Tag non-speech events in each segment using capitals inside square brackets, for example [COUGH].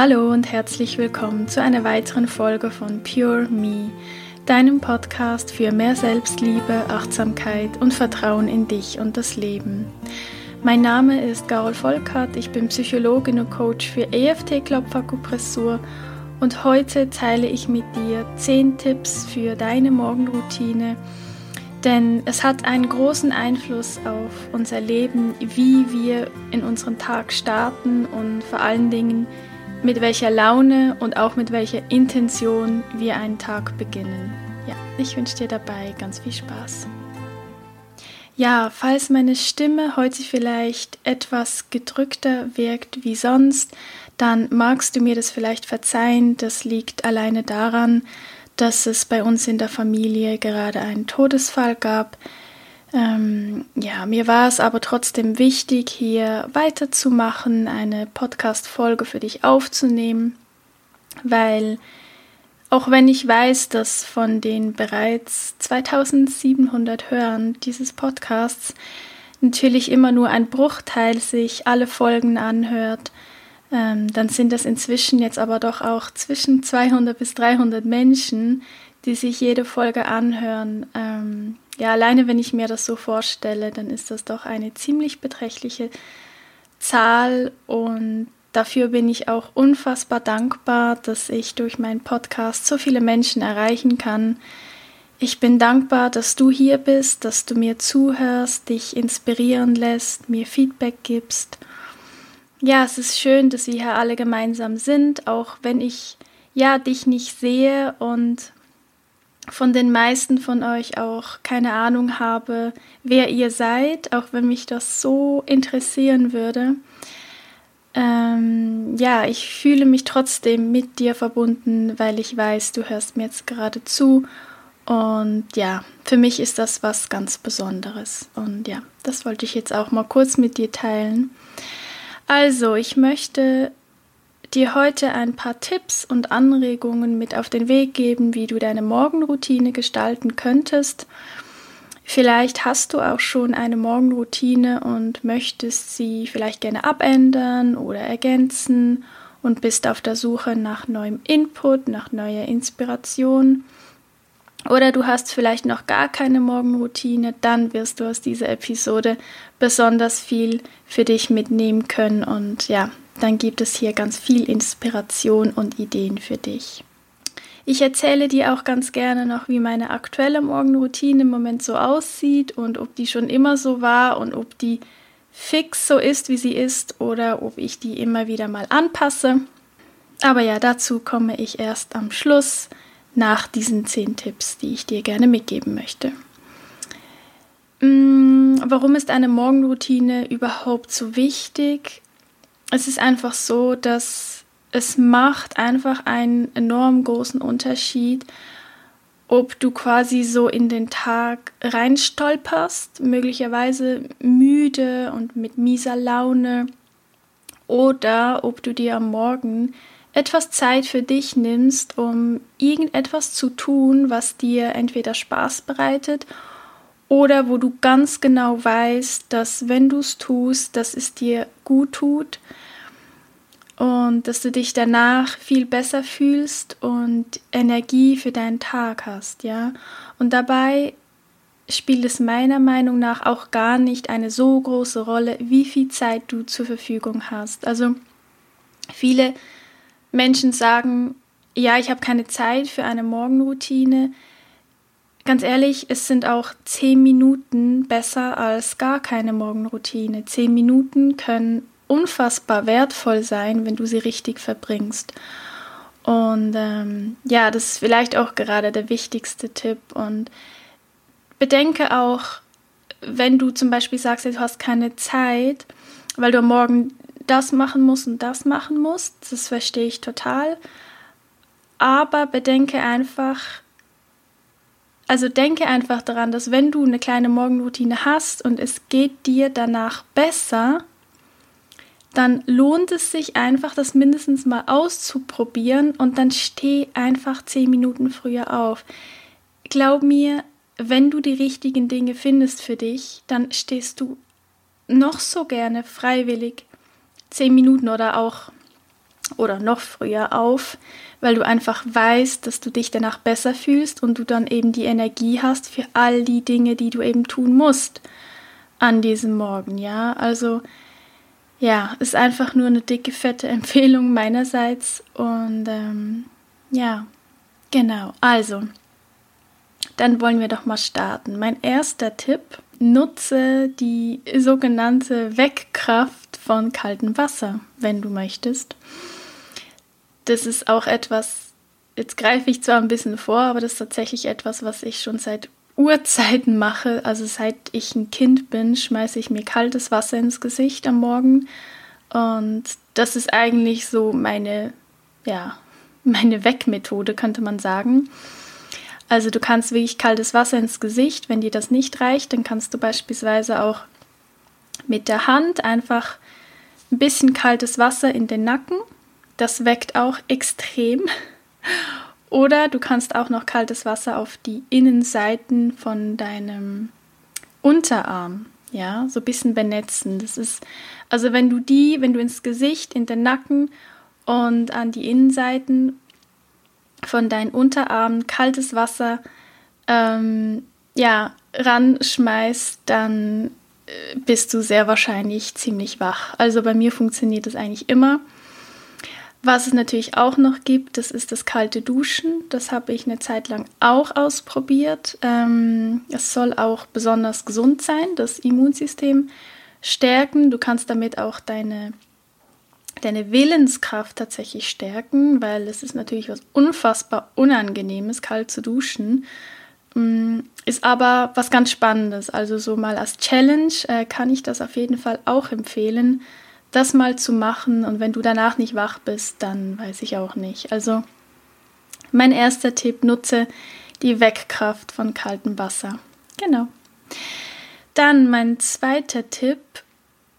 Hallo und herzlich willkommen zu einer weiteren Folge von Pure Me, deinem Podcast für mehr Selbstliebe, Achtsamkeit und Vertrauen in dich und das Leben. Mein Name ist Carol Volkert, ich bin Psychologin und Coach für EFT-Klopfakupressur und heute teile ich mit dir 10 Tipps für deine Morgenroutine, denn es hat einen großen Einfluss auf unser Leben, wie wir in unseren Tag starten und vor allen Dingen, mit welcher Laune und auch mit welcher Intention wir einen Tag beginnen. Ja, ich wünsche dir dabei ganz viel Spaß. Ja, falls meine Stimme heute vielleicht etwas gedrückter wirkt wie sonst, dann magst du mir das vielleicht verzeihen. Das liegt alleine daran, dass es bei uns in der Familie gerade einen Todesfall gab, ähm, ja, mir war es aber trotzdem wichtig, hier weiterzumachen, eine Podcast-Folge für dich aufzunehmen, weil auch wenn ich weiß, dass von den bereits 2700 Hörern dieses Podcasts natürlich immer nur ein Bruchteil sich alle Folgen anhört, ähm, dann sind das inzwischen jetzt aber doch auch zwischen 200 bis 300 Menschen, die sich jede Folge anhören. Ähm, ja, alleine wenn ich mir das so vorstelle, dann ist das doch eine ziemlich beträchtliche Zahl und dafür bin ich auch unfassbar dankbar, dass ich durch meinen Podcast so viele Menschen erreichen kann. Ich bin dankbar, dass du hier bist, dass du mir zuhörst, dich inspirieren lässt, mir Feedback gibst. Ja, es ist schön, dass wir hier alle gemeinsam sind, auch wenn ich ja dich nicht sehe und von den meisten von euch auch keine Ahnung habe, wer ihr seid, auch wenn mich das so interessieren würde. Ähm, ja, ich fühle mich trotzdem mit dir verbunden, weil ich weiß, du hörst mir jetzt gerade zu. Und ja, für mich ist das was ganz Besonderes. Und ja, das wollte ich jetzt auch mal kurz mit dir teilen. Also, ich möchte dir heute ein paar Tipps und Anregungen mit auf den Weg geben, wie du deine Morgenroutine gestalten könntest. Vielleicht hast du auch schon eine Morgenroutine und möchtest sie vielleicht gerne abändern oder ergänzen und bist auf der Suche nach neuem Input, nach neuer Inspiration. Oder du hast vielleicht noch gar keine Morgenroutine, dann wirst du aus dieser Episode besonders viel für dich mitnehmen können und ja, dann gibt es hier ganz viel Inspiration und Ideen für dich. Ich erzähle dir auch ganz gerne noch, wie meine aktuelle Morgenroutine im Moment so aussieht und ob die schon immer so war und ob die fix so ist, wie sie ist oder ob ich die immer wieder mal anpasse. Aber ja, dazu komme ich erst am Schluss nach diesen zehn Tipps, die ich dir gerne mitgeben möchte. Mm, warum ist eine Morgenroutine überhaupt so wichtig? Es ist einfach so, dass es macht einfach einen enorm großen Unterschied, ob du quasi so in den Tag reinstolperst, möglicherweise müde und mit mieser Laune, oder ob du dir am Morgen etwas Zeit für dich nimmst, um irgendetwas zu tun, was dir entweder Spaß bereitet oder wo du ganz genau weißt, dass wenn du es tust, dass es dir gut tut und dass du dich danach viel besser fühlst und Energie für deinen Tag hast, ja. Und dabei spielt es meiner Meinung nach auch gar nicht eine so große Rolle, wie viel Zeit du zur Verfügung hast. Also viele Menschen sagen, ja, ich habe keine Zeit für eine Morgenroutine. Ganz ehrlich, es sind auch zehn Minuten besser als gar keine Morgenroutine. Zehn Minuten können unfassbar wertvoll sein, wenn du sie richtig verbringst. Und ähm, ja, das ist vielleicht auch gerade der wichtigste Tipp. Und bedenke auch, wenn du zum Beispiel sagst, du hast keine Zeit, weil du morgen das machen musst und das machen musst, das verstehe ich total. Aber bedenke einfach, also denke einfach daran, dass wenn du eine kleine Morgenroutine hast und es geht dir danach besser, dann lohnt es sich einfach, das mindestens mal auszuprobieren und dann steh einfach zehn Minuten früher auf. Glaub mir, wenn du die richtigen Dinge findest für dich, dann stehst du noch so gerne freiwillig zehn Minuten oder auch oder noch früher auf, weil du einfach weißt, dass du dich danach besser fühlst und du dann eben die Energie hast für all die Dinge, die du eben tun musst an diesem Morgen, ja? Also ja, ist einfach nur eine dicke, fette [LAUGHS] Empfehlung meinerseits und ähm, ja, genau. Also, dann wollen wir doch mal starten. Mein erster Tipp, nutze die sogenannte Wegkraft von kaltem Wasser, wenn du möchtest. Das ist auch etwas, jetzt greife ich zwar ein bisschen vor, aber das ist tatsächlich etwas, was ich schon seit Urzeiten mache. Also seit ich ein Kind bin, schmeiße ich mir kaltes Wasser ins Gesicht am Morgen. Und das ist eigentlich so meine, ja, meine Wegmethode, könnte man sagen. Also du kannst wirklich kaltes Wasser ins Gesicht. Wenn dir das nicht reicht, dann kannst du beispielsweise auch mit der Hand einfach ein bisschen kaltes Wasser in den Nacken. Das weckt auch extrem. Oder du kannst auch noch kaltes Wasser auf die Innenseiten von deinem Unterarm, ja, so ein bisschen benetzen. Das ist, also wenn du die, wenn du ins Gesicht, in den Nacken und an die Innenseiten von deinen Unterarmen kaltes Wasser ähm, ja, ranschmeißt, dann äh, bist du sehr wahrscheinlich ziemlich wach. Also bei mir funktioniert das eigentlich immer. Was es natürlich auch noch gibt, das ist das kalte Duschen. Das habe ich eine Zeit lang auch ausprobiert. Ähm, es soll auch besonders gesund sein, das Immunsystem stärken. Du kannst damit auch deine deine Willenskraft tatsächlich stärken, weil es ist natürlich was unfassbar Unangenehmes, kalt zu duschen. Mm, ist aber was ganz Spannendes. Also so mal als Challenge äh, kann ich das auf jeden Fall auch empfehlen, das mal zu machen. Und wenn du danach nicht wach bist, dann weiß ich auch nicht. Also mein erster Tipp, nutze die Wegkraft von kaltem Wasser. Genau. Dann mein zweiter Tipp,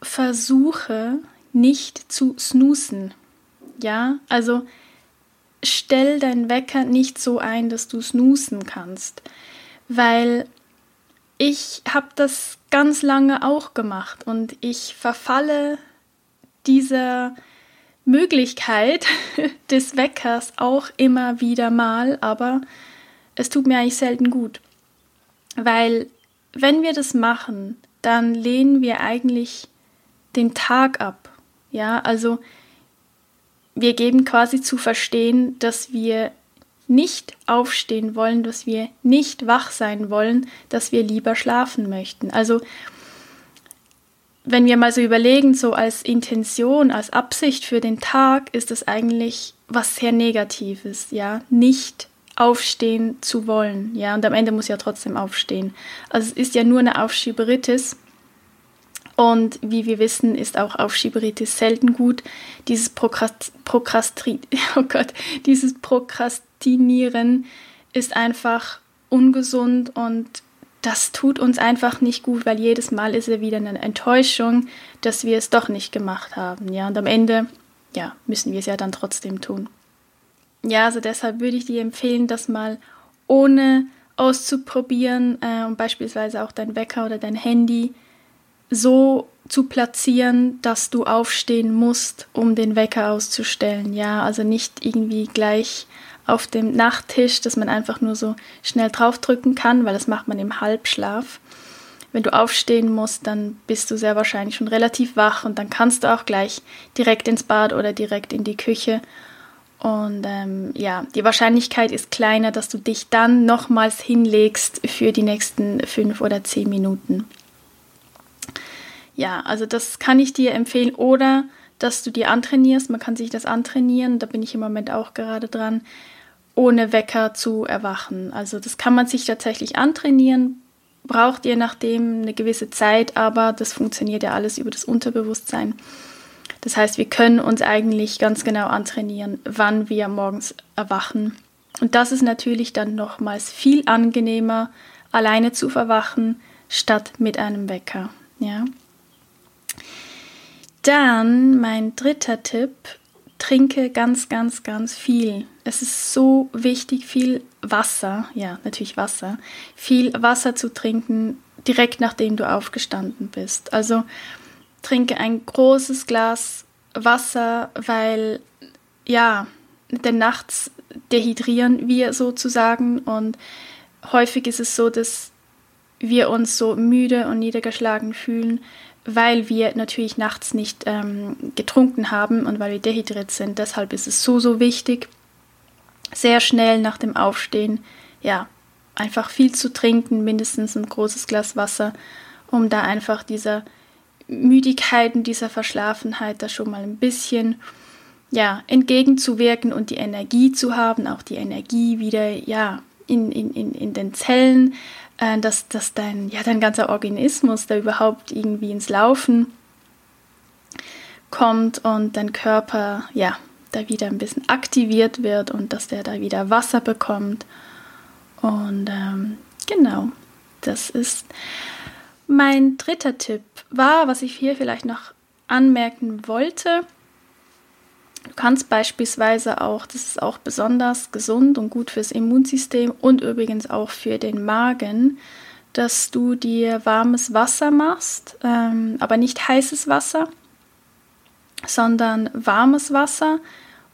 versuche nicht zu snoosen. Ja, also stell deinen Wecker nicht so ein, dass du snoosen kannst, weil ich habe das ganz lange auch gemacht und ich verfalle dieser Möglichkeit [LAUGHS] des Weckers auch immer wieder mal, aber es tut mir eigentlich selten gut, weil wenn wir das machen, dann lehnen wir eigentlich den Tag ab ja, also wir geben quasi zu verstehen, dass wir nicht aufstehen wollen, dass wir nicht wach sein wollen, dass wir lieber schlafen möchten. Also wenn wir mal so überlegen, so als Intention, als Absicht für den Tag, ist es eigentlich was sehr Negatives, ja, nicht aufstehen zu wollen, ja, und am Ende muss ja trotzdem aufstehen. Also es ist ja nur eine Aufschieberitis und wie wir wissen, ist auch Aufschieberitis selten gut. Dieses, Prokrast [LAUGHS] oh Gott, dieses Prokrastinieren ist einfach ungesund und das tut uns einfach nicht gut, weil jedes Mal ist es wieder eine Enttäuschung, dass wir es doch nicht gemacht haben. Ja, und am Ende, ja, müssen wir es ja dann trotzdem tun. Ja, also deshalb würde ich dir empfehlen, das mal ohne auszuprobieren äh, und beispielsweise auch dein Wecker oder dein Handy so zu platzieren, dass du aufstehen musst, um den Wecker auszustellen. Ja, also nicht irgendwie gleich auf dem Nachttisch, dass man einfach nur so schnell draufdrücken kann, weil das macht man im Halbschlaf. Wenn du aufstehen musst, dann bist du sehr wahrscheinlich schon relativ wach und dann kannst du auch gleich direkt ins Bad oder direkt in die Küche. Und ähm, ja, die Wahrscheinlichkeit ist kleiner, dass du dich dann nochmals hinlegst für die nächsten fünf oder zehn Minuten ja, also das kann ich dir empfehlen. Oder dass du dir antrainierst. Man kann sich das antrainieren. Da bin ich im Moment auch gerade dran, ohne Wecker zu erwachen. Also das kann man sich tatsächlich antrainieren. Braucht je nachdem eine gewisse Zeit, aber das funktioniert ja alles über das Unterbewusstsein. Das heißt, wir können uns eigentlich ganz genau antrainieren, wann wir morgens erwachen. Und das ist natürlich dann nochmals viel angenehmer, alleine zu verwachen, statt mit einem Wecker. Ja. Dann mein dritter Tipp, trinke ganz, ganz, ganz viel. Es ist so wichtig, viel Wasser, ja, natürlich Wasser, viel Wasser zu trinken, direkt nachdem du aufgestanden bist. Also trinke ein großes Glas Wasser, weil ja, denn nachts dehydrieren wir sozusagen und häufig ist es so, dass wir uns so müde und niedergeschlagen fühlen, weil wir natürlich nachts nicht ähm, getrunken haben und weil wir dehydriert sind. Deshalb ist es so, so wichtig, sehr schnell nach dem Aufstehen, ja, einfach viel zu trinken, mindestens ein großes Glas Wasser, um da einfach dieser Müdigkeit und dieser Verschlafenheit da schon mal ein bisschen ja, entgegenzuwirken und die Energie zu haben, auch die Energie wieder ja, in, in, in, den Zellen, äh, dass, dass dein, ja, dein ganzer Organismus da überhaupt irgendwie ins Laufen kommt und dein Körper ja, da wieder ein bisschen aktiviert wird und dass der da wieder Wasser bekommt. Und ähm, genau, das ist mein dritter Tipp war, was ich hier vielleicht noch anmerken wollte. Du kannst beispielsweise auch, das ist auch besonders gesund und gut fürs Immunsystem und übrigens auch für den Magen, dass du dir warmes Wasser machst, ähm, aber nicht heißes Wasser, sondern warmes Wasser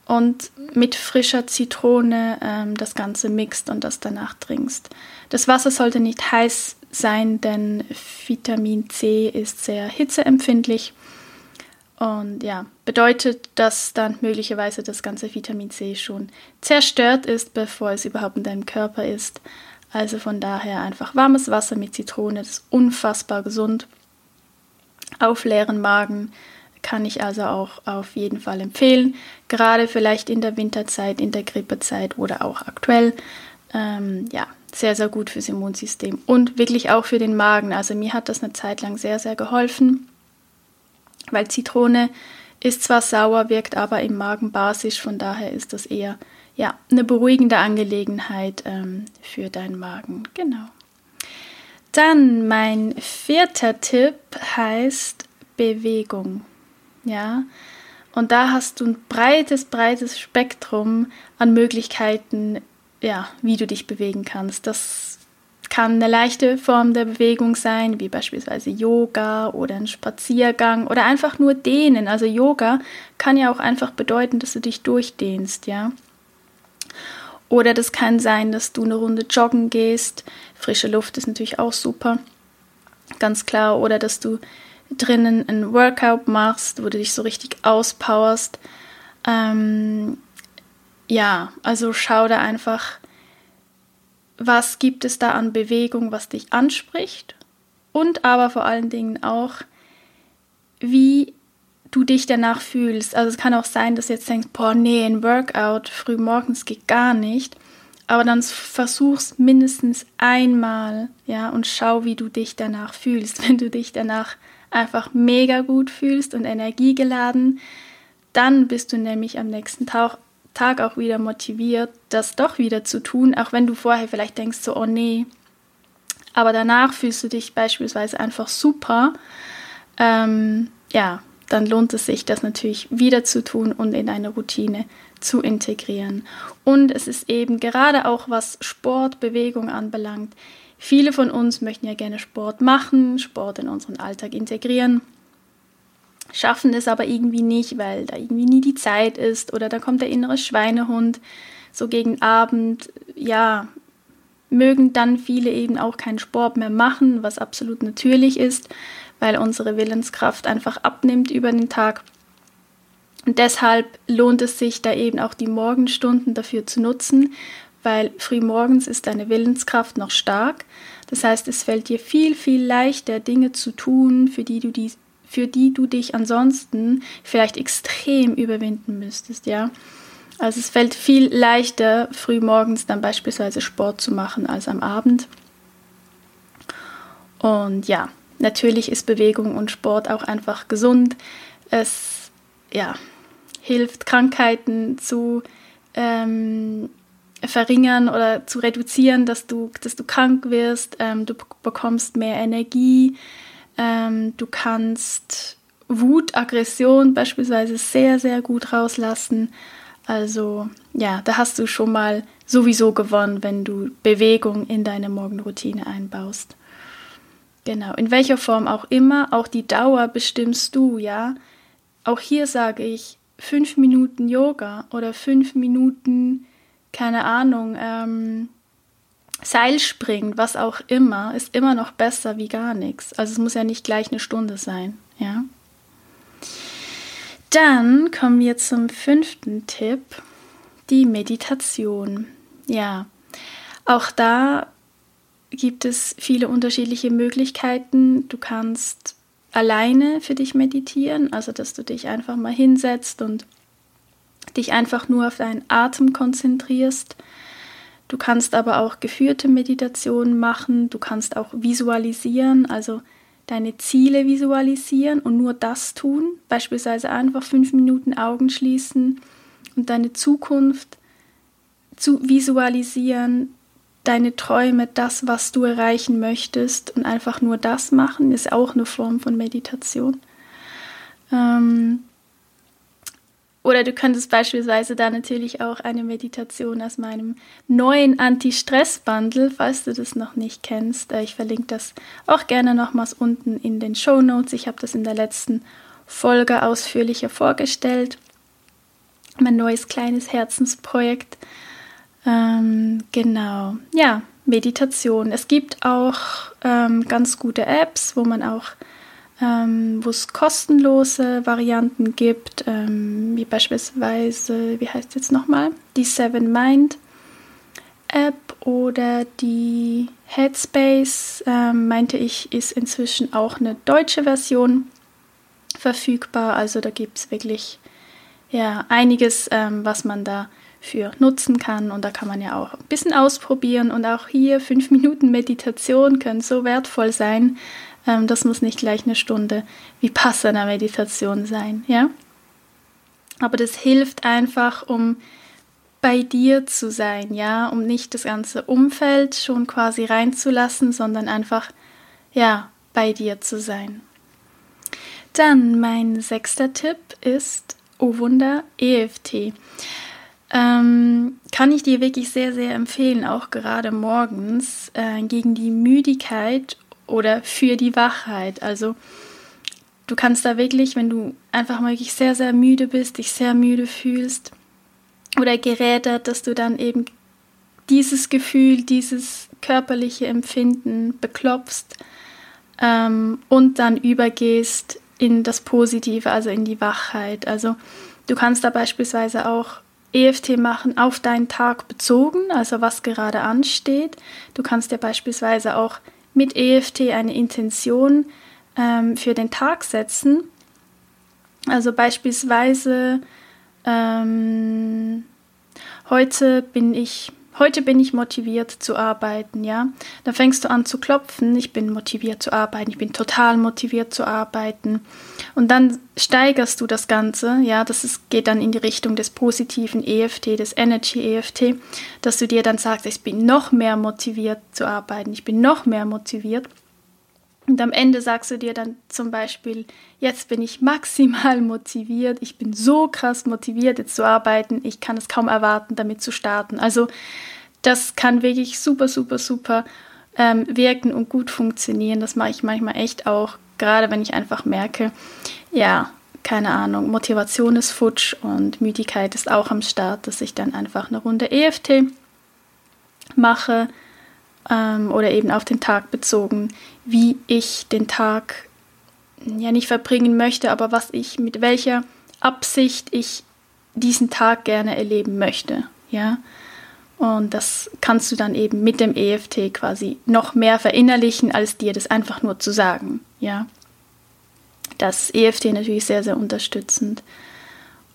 und mit frischer Zitrone ähm, das Ganze mixt und das danach trinkst. Das Wasser sollte nicht heiß sein, denn Vitamin C ist sehr hitzeempfindlich. Und ja, bedeutet, dass dann möglicherweise das ganze Vitamin C schon zerstört ist, bevor es überhaupt in deinem Körper ist. Also von daher einfach warmes Wasser mit Zitrone, das ist unfassbar gesund. Auf leeren Magen kann ich also auch auf jeden Fall empfehlen. Gerade vielleicht in der Winterzeit, in der Grippezeit oder auch aktuell. Ähm, ja, sehr, sehr gut fürs Immunsystem und wirklich auch für den Magen. Also mir hat das eine Zeit lang sehr, sehr geholfen, weil Zitrone ist zwar sauer, wirkt aber im Magen basisch, von daher ist das eher ja, eine beruhigende Angelegenheit ähm, für deinen Magen. Genau. Dann mein vierter Tipp heißt Bewegung. Ja, und da hast du ein breites, breites Spektrum an Möglichkeiten, ja, wie du dich bewegen kannst. Das kann eine leichte Form der Bewegung sein, wie beispielsweise Yoga oder ein Spaziergang oder einfach nur dehnen. Also Yoga kann ja auch einfach bedeuten, dass du dich durchdehnst, ja. Oder das kann sein, dass du eine Runde joggen gehst. Frische Luft ist natürlich auch super, ganz klar. Oder dass du drinnen ein Workout machst, wo du dich so richtig auspowerst. Ähm, ja, also schau da einfach, was gibt es da an Bewegung, was dich anspricht und aber vor allen Dingen auch, wie du dich danach fühlst. Also es kann auch sein, dass du jetzt denkst, boah, nee, ein Workout früh morgens geht gar nicht. Aber dann versuch's mindestens einmal, ja, und schau, wie du dich danach fühlst. [LAUGHS] Wenn du dich danach einfach mega gut fühlst und energiegeladen, dann bist du nämlich am nächsten Tag Tag auch wieder motiviert, das doch wieder zu tun, auch wenn du vorher vielleicht denkst so, oh nee, aber danach fühlst du dich beispielsweise einfach super, ähm, ja, dann lohnt es sich, das natürlich wieder zu tun und in eine Routine zu integrieren. Und es ist eben gerade auch was Sport, Bewegung anbelangt. Viele von uns möchten ja gerne Sport machen, Sport in unseren Alltag integrieren schaffen es aber irgendwie nicht, weil da irgendwie nie die Zeit ist oder da kommt der innere Schweinehund so gegen Abend. Ja, mögen dann viele eben auch keinen Sport mehr machen, was absolut natürlich ist, weil unsere Willenskraft einfach abnimmt über den Tag. Und deshalb lohnt es sich da eben auch die Morgenstunden dafür zu nutzen, weil frühmorgens ist deine Willenskraft noch stark. Das heißt, es fällt dir viel, viel leichter, Dinge zu tun, für die du die für die du dich ansonsten vielleicht extrem überwinden müsstest, ja. Also es fällt viel leichter, früh morgens dann beispielsweise Sport zu machen als am Abend. Und ja, natürlich ist Bewegung und Sport auch einfach gesund. Es ja, hilft, Krankheiten zu ähm, verringern oder zu reduzieren, dass du, dass du krank wirst. Ähm, du bekommst mehr Energie. Ähm, du kannst Wut, Aggression beispielsweise sehr, sehr gut rauslassen. Also ja, da hast du schon mal sowieso gewonnen, wenn du Bewegung in deine Morgenroutine einbaust. Genau, in welcher Form auch immer, auch die Dauer bestimmst du, ja. Auch hier sage ich, fünf Minuten Yoga oder fünf Minuten, keine Ahnung, ähm, Seilspringen, was auch immer, ist immer noch besser wie gar nichts. Also es muss ja nicht gleich eine Stunde sein, ja. Dann kommen wir zum fünften Tipp, die Meditation. Ja, auch da gibt es viele unterschiedliche Möglichkeiten. Du kannst alleine für dich meditieren, also dass du dich einfach mal hinsetzt und dich einfach nur auf deinen Atem konzentrierst. Du kannst aber auch geführte Meditationen machen, du kannst auch visualisieren, also deine Ziele visualisieren und nur das tun, beispielsweise einfach fünf Minuten Augen schließen und deine Zukunft zu visualisieren, deine Träume, das, was du erreichen möchtest und einfach nur das machen, ist auch eine Form von Meditation. Ähm, oder du könntest beispielsweise da natürlich auch eine Meditation aus meinem neuen Anti-Stress-Bundle, falls du das noch nicht kennst. Äh, ich verlinke das auch gerne nochmals unten in den Show Notes. Ich habe das in der letzten Folge ausführlicher vorgestellt. Mein neues kleines Herzensprojekt. Ähm, genau, ja, Meditation. Es gibt auch ähm, ganz gute Apps, wo man auch, ähm, wo es kostenlose Varianten gibt, ähm, wie beispielsweise, wie heißt es jetzt nochmal, die Seven Mind App oder die Headspace, ähm, meinte ich, ist inzwischen auch eine deutsche Version verfügbar. Also da gibt es wirklich ja, einiges, ähm, was man da für nutzen kann. Und da kann man ja auch ein bisschen ausprobieren. Und auch hier fünf Minuten Meditation können so wertvoll sein. Ähm, das muss nicht gleich eine Stunde wie passender Meditation sein, ja. Aber das hilft einfach, um bei dir zu sein, ja, um nicht das ganze Umfeld schon quasi reinzulassen, sondern einfach, ja, bei dir zu sein. Dann mein sechster Tipp ist, oh Wunder, EFT. Ähm, kann ich dir wirklich sehr, sehr empfehlen, auch gerade morgens äh, gegen die Müdigkeit oder für die Wachheit. Also du kannst da wirklich, wenn du einfach mal wirklich sehr, sehr müde bist, dich sehr müde fühlst oder gerädert, dass du dann eben dieses Gefühl, dieses körperliche Empfinden beklopfst ähm, und dann übergehst in das Positive, also in die Wachheit. Also du kannst da beispielsweise auch EFT machen auf deinen Tag bezogen, also was gerade ansteht. Du kannst dir beispielsweise auch mit EFT eine Intention ähm, für den Tag setzen. Also beispielsweise ähm, heute bin ich Heute bin ich motiviert zu arbeiten, ja. Dann fängst du an zu klopfen, ich bin motiviert zu arbeiten, ich bin total motiviert zu arbeiten. Und dann steigerst du das Ganze, ja, das ist, geht dann in die Richtung des positiven EFT, des Energy EFT, dass du dir dann sagst, ich bin noch mehr motiviert zu arbeiten, ich bin noch mehr motiviert. Und am Ende sagst du dir dann zum Beispiel, jetzt bin ich maximal motiviert, ich bin so krass motiviert, jetzt zu arbeiten, ich kann es kaum erwarten, damit zu starten. Also das kann wirklich super, super, super ähm, wirken und gut funktionieren. Das mache ich manchmal echt auch, gerade wenn ich einfach merke, ja, keine Ahnung, Motivation ist futsch und Müdigkeit ist auch am Start, dass ich dann einfach eine Runde EFT mache ähm, oder eben auf den Tag bezogen, wie ich den Tag ja nicht verbringen möchte, aber was ich mit welcher Absicht ich diesen Tag gerne erleben möchte, ja. Und das kannst du dann eben mit dem EFT quasi noch mehr verinnerlichen, als dir das einfach nur zu sagen, ja. Das EFT natürlich sehr, sehr unterstützend.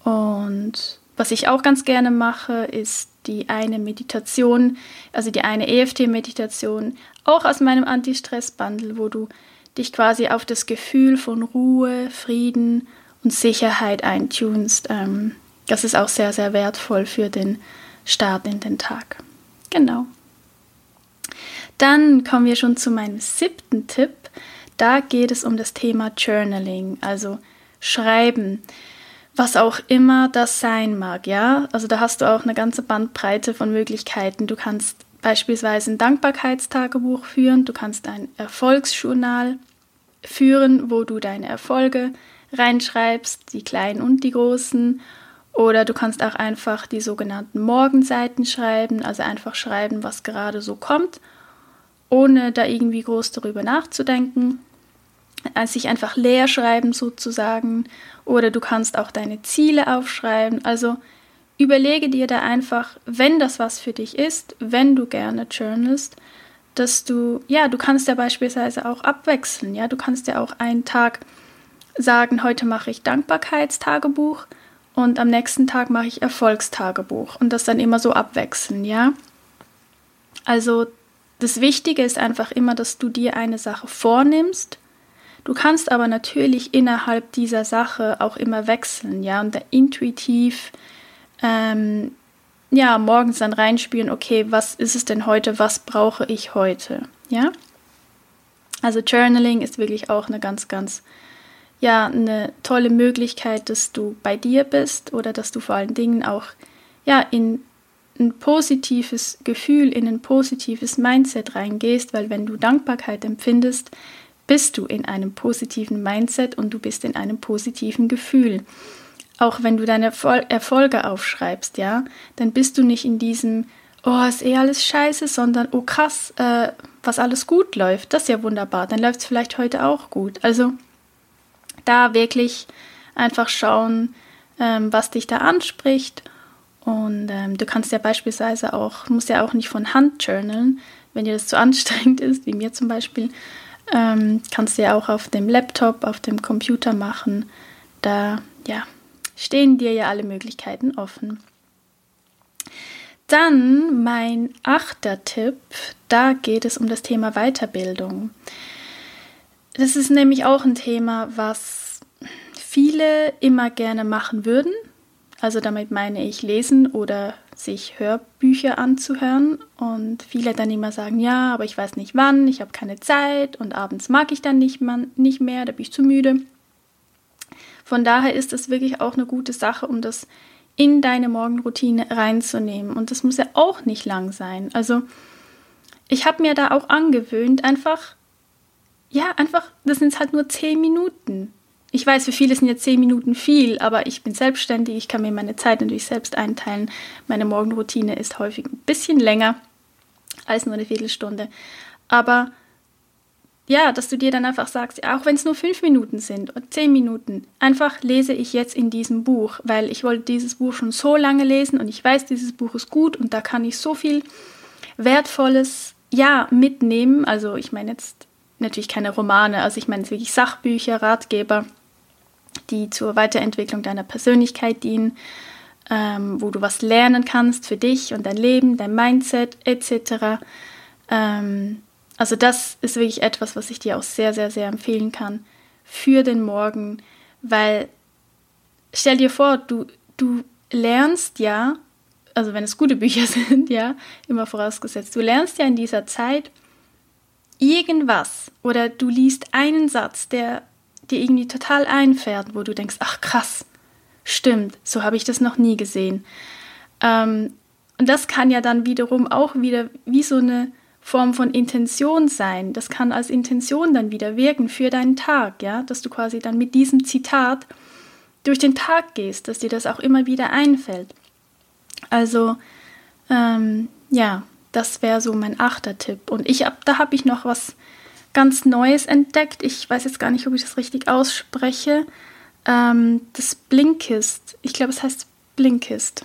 Und was ich auch ganz gerne mache, ist die eine Meditation, also die eine EFT-Meditation, auch aus meinem Anti-Stress-Bundle, wo du dich quasi auf das Gefühl von Ruhe, Frieden und Sicherheit eintunst. Ähm, das ist auch sehr, sehr wertvoll für den Start in den Tag. Genau. Dann kommen wir schon zu meinem siebten Tipp. Da geht es um das Thema Journaling, also Schreiben was auch immer das sein mag, ja. Also da hast du auch eine ganze Bandbreite von Möglichkeiten. Du kannst beispielsweise ein Dankbarkeitstagebuch führen, du kannst ein Erfolgsjournal führen, wo du deine Erfolge reinschreibst, die kleinen und die großen. Oder du kannst auch einfach die sogenannten Morgenseiten schreiben, also einfach schreiben, was gerade so kommt, ohne da irgendwie groß darüber nachzudenken. Also sich einfach leer schreiben sozusagen. Oder du kannst auch deine Ziele aufschreiben. Also überlege dir da einfach, wenn das was für dich ist, wenn du gerne journalst, dass du, ja, du kannst ja beispielsweise auch abwechseln, ja, du kannst ja auch einen Tag sagen, heute mache ich Dankbarkeitstagebuch und am nächsten Tag mache ich Erfolgstagebuch und das dann immer so abwechseln, ja. Also das Wichtige ist einfach immer, dass du dir eine Sache vornimmst. Du kannst aber natürlich innerhalb dieser Sache auch immer wechseln, ja, und da intuitiv ähm, ja, morgens dann reinspielen, okay, was ist es denn heute, was brauche ich heute, ja? Also Journaling ist wirklich auch eine ganz, ganz, ja, eine tolle Möglichkeit, dass du bei dir bist oder dass du vor allen Dingen auch, ja, in ein positives Gefühl, in ein positives Mindset reingehst, weil wenn du Dankbarkeit empfindest, bist du in einem positiven Mindset und du bist in einem positiven Gefühl auch wenn du deine Erfolge aufschreibst, ja, dann bist du nicht in diesem, oh, ist eh alles scheiße, sondern, oh krass, äh, was alles gut läuft, das ist ja wunderbar, dann läuft es vielleicht heute auch gut. Also da wirklich einfach schauen, ähm, was dich da anspricht. Und ähm, du kannst ja beispielsweise auch, musst ja auch nicht von Hand journalen, wenn dir das zu [LAUGHS] anstrengend ist, wie mir zum Beispiel, ähm, kannst du ja auch auf dem Laptop, auf dem Computer machen. Da, ja, stehen dir ja alle Möglichkeiten offen. Dann mein achter Tipp, da geht es um das Thema Weiterbildung. Das ist nämlich auch ein Thema, was viele immer gerne machen würden. Also damit meine ich lesen oder sich Hörbücher anzuhören und viele dann immer sagen, ja, aber ich weiß nicht wann, ich habe keine Zeit und abends mag ich dann nicht, nicht mehr, da bin ich zu müde. Von daher ist es wirklich auch eine gute Sache, um das in deine Morgenroutine reinzunehmen. Und das muss ja auch nicht lang sein. Also ich habe mir da auch angewöhnt, einfach, ja, einfach, das sind halt nur zehn Minuten. Ich weiß, für viele sind jetzt zehn Minuten viel, aber ich bin selbstständig, ich kann mir meine Zeit natürlich selbst einteilen. Meine Morgenroutine ist häufig ein bisschen länger als nur eine Viertelstunde. Aber ja, dass du dir dann einfach sagst, auch wenn es nur fünf Minuten sind oder zehn Minuten, einfach lese ich jetzt in diesem Buch, weil ich wollte dieses Buch schon so lange lesen und ich weiß, dieses Buch ist gut und da kann ich so viel Wertvolles, ja, mitnehmen. Also ich meine jetzt natürlich keine Romane, also ich meine jetzt wirklich Sachbücher, Ratgeber, die zur Weiterentwicklung deiner Persönlichkeit dienen, ähm, wo du was lernen kannst für dich und dein Leben, dein Mindset etc. Ähm, also das ist wirklich etwas, was ich dir auch sehr, sehr, sehr empfehlen kann für den Morgen, weil stell dir vor, du, du lernst ja, also wenn es gute Bücher [LAUGHS] sind, ja, immer vorausgesetzt, du lernst ja in dieser Zeit irgendwas oder du liest einen Satz, der dir irgendwie total einfährt, wo du denkst, ach krass, stimmt, so habe ich das noch nie gesehen. Ähm, und das kann ja dann wiederum auch wieder wie so eine Form von Intention sein. Das kann als Intention dann wieder wirken für deinen Tag, ja, dass du quasi dann mit diesem Zitat durch den Tag gehst, dass dir das auch immer wieder einfällt. Also, ähm, ja, das wäre so mein achter Tipp. Und ich da habe ich noch was ganz Neues entdeckt. Ich weiß jetzt gar nicht, ob ich das richtig ausspreche. Ähm, das Blinkist. Ich glaube, es heißt Blinkist.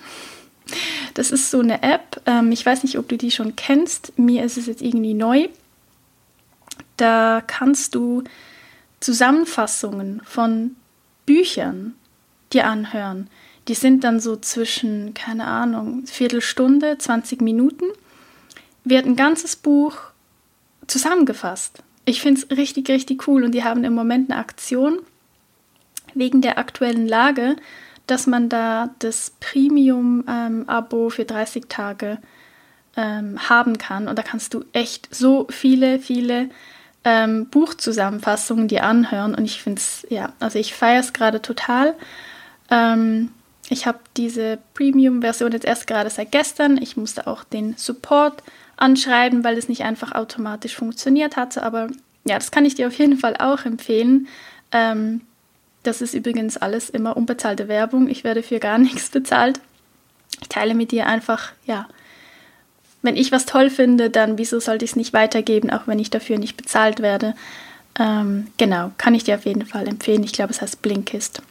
Das ist so eine App. Ähm, ich weiß nicht, ob du die schon kennst. Mir ist es jetzt irgendwie neu. Da kannst du Zusammenfassungen von Büchern dir anhören. Die sind dann so zwischen, keine Ahnung, Viertelstunde, 20 Minuten, wird ein ganzes Buch zusammengefasst. Ich finde es richtig, richtig cool und die haben im Moment eine Aktion wegen der aktuellen Lage dass man da das Premium-Abo ähm, für 30 Tage ähm, haben kann. Und da kannst du echt so viele, viele ähm, Buchzusammenfassungen dir anhören. Und ich finde es, ja, also ich feiere es gerade total. Ähm, ich habe diese Premium-Version jetzt erst gerade seit gestern. Ich musste auch den Support anschreiben, weil es nicht einfach automatisch funktioniert hatte. Aber ja, das kann ich dir auf jeden Fall auch empfehlen. Ähm, das ist übrigens alles immer unbezahlte Werbung. Ich werde für gar [LAUGHS] nichts bezahlt. Ich teile mit dir einfach, ja, wenn ich was toll finde, dann wieso sollte ich es nicht weitergeben, auch wenn ich dafür nicht bezahlt werde. Ähm, genau, kann ich dir auf jeden Fall empfehlen. Ich glaube, es heißt Blinkist.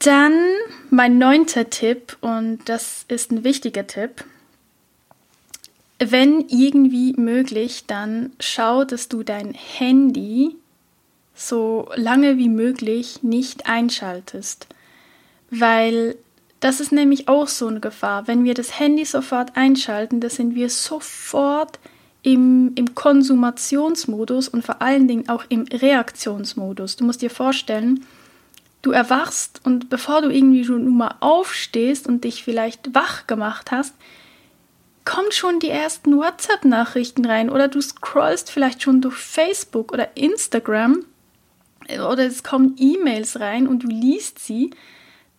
Dann mein neunter Tipp, und das ist ein wichtiger Tipp. Wenn irgendwie möglich, dann schau, dass du dein Handy so lange wie möglich nicht einschaltest. Weil das ist nämlich auch so eine Gefahr. Wenn wir das Handy sofort einschalten, da sind wir sofort im, im Konsumationsmodus und vor allen Dingen auch im Reaktionsmodus. Du musst dir vorstellen, du erwachst und bevor du irgendwie schon mal aufstehst und dich vielleicht wach gemacht hast, kommen schon die ersten WhatsApp-Nachrichten rein oder du scrollst vielleicht schon durch Facebook oder Instagram oder es kommen E-Mails rein und du liest sie,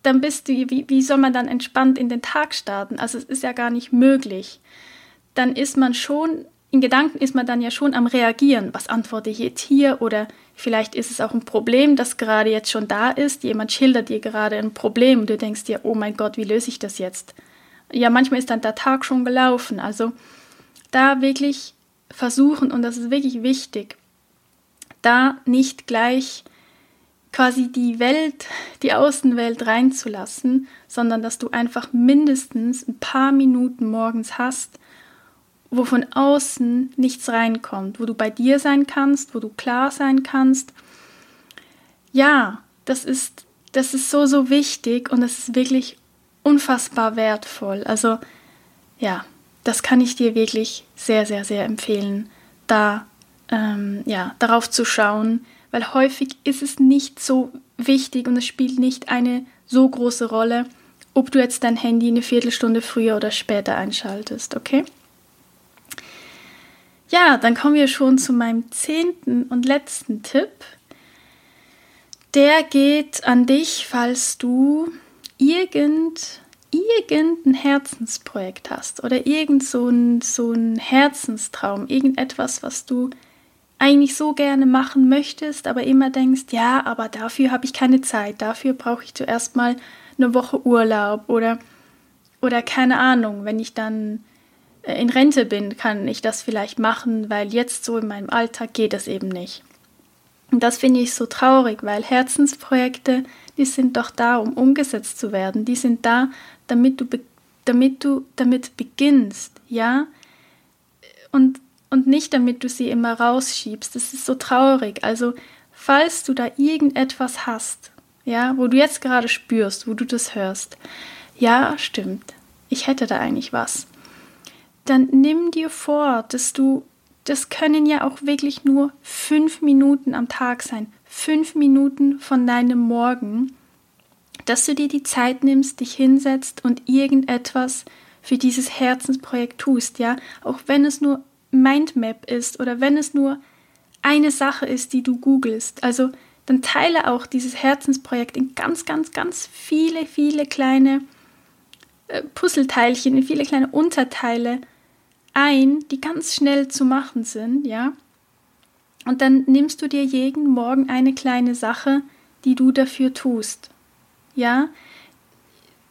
dann bist du, wie, wie soll man dann entspannt in den Tag starten? Also es ist ja gar nicht möglich. Dann ist man schon, in Gedanken ist man dann ja schon am Reagieren. Was antworte ich jetzt hier? Oder vielleicht ist es auch ein Problem, das gerade jetzt schon da ist. Jemand schildert dir gerade ein Problem und du denkst dir, oh mein Gott, wie löse ich das jetzt? Ja, manchmal ist dann der Tag schon gelaufen. Also da wirklich versuchen, und das ist wirklich wichtig, da nicht gleich quasi die Welt, die Außenwelt reinzulassen, sondern dass du einfach mindestens ein paar Minuten morgens hast, wo von außen nichts reinkommt, wo du bei dir sein kannst, wo du klar sein kannst. Ja, das ist, das ist so, so wichtig und das ist wirklich unfassbar wertvoll. Also ja, das kann ich dir wirklich sehr, sehr, sehr empfehlen, da ähm, ja, darauf zu schauen, weil häufig ist es nicht so wichtig und es spielt nicht eine so große Rolle, ob du jetzt dein Handy eine Viertelstunde früher oder später einschaltest, okay? Ja, dann kommen wir schon zu meinem zehnten und letzten Tipp. Der geht an dich, falls du irgend, irgendein Herzensprojekt hast oder irgend so ein, so ein Herzenstraum, irgendetwas, was du eigentlich so gerne machen möchtest, aber immer denkst, ja, aber dafür habe ich keine Zeit, dafür brauche ich zuerst mal eine Woche Urlaub oder, oder keine Ahnung, wenn ich dann äh, in Rente bin, kann ich das vielleicht machen, weil jetzt so in meinem Alltag geht es eben nicht. Und das finde ich so traurig, weil Herzensprojekte, die sind doch da, um umgesetzt zu werden. Die sind da, damit du, damit du damit beginnst, ja? Und und nicht damit du sie immer rausschiebst. Das ist so traurig. Also, falls du da irgendetwas hast, ja, wo du jetzt gerade spürst, wo du das hörst, ja, stimmt, ich hätte da eigentlich was, dann nimm dir vor, dass du, das können ja auch wirklich nur fünf Minuten am Tag sein, fünf Minuten von deinem Morgen, dass du dir die Zeit nimmst, dich hinsetzt und irgendetwas für dieses Herzensprojekt tust, ja, auch wenn es nur Mindmap ist oder wenn es nur eine Sache ist, die du googelst. Also dann teile auch dieses Herzensprojekt in ganz, ganz, ganz viele, viele kleine äh, Puzzleteilchen, in viele kleine Unterteile ein, die ganz schnell zu machen sind, ja. Und dann nimmst du dir jeden Morgen eine kleine Sache, die du dafür tust. Ja,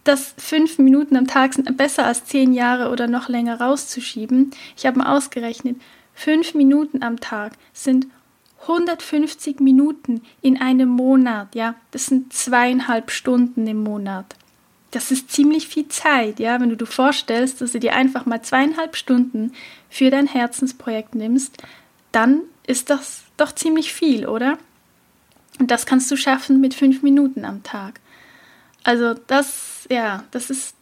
dass fünf Minuten am Tag sind besser als zehn Jahre oder noch länger rauszuschieben. Ich habe mal ausgerechnet, fünf Minuten am Tag sind 150 Minuten in einem Monat, ja, das sind zweieinhalb Stunden im Monat. Das ist ziemlich viel Zeit, ja, wenn du dir vorstellst, dass du dir einfach mal zweieinhalb Stunden für dein Herzensprojekt nimmst, dann ist das doch ziemlich viel, oder? Und das kannst du schaffen mit fünf Minuten am Tag. Also das, ja, das ist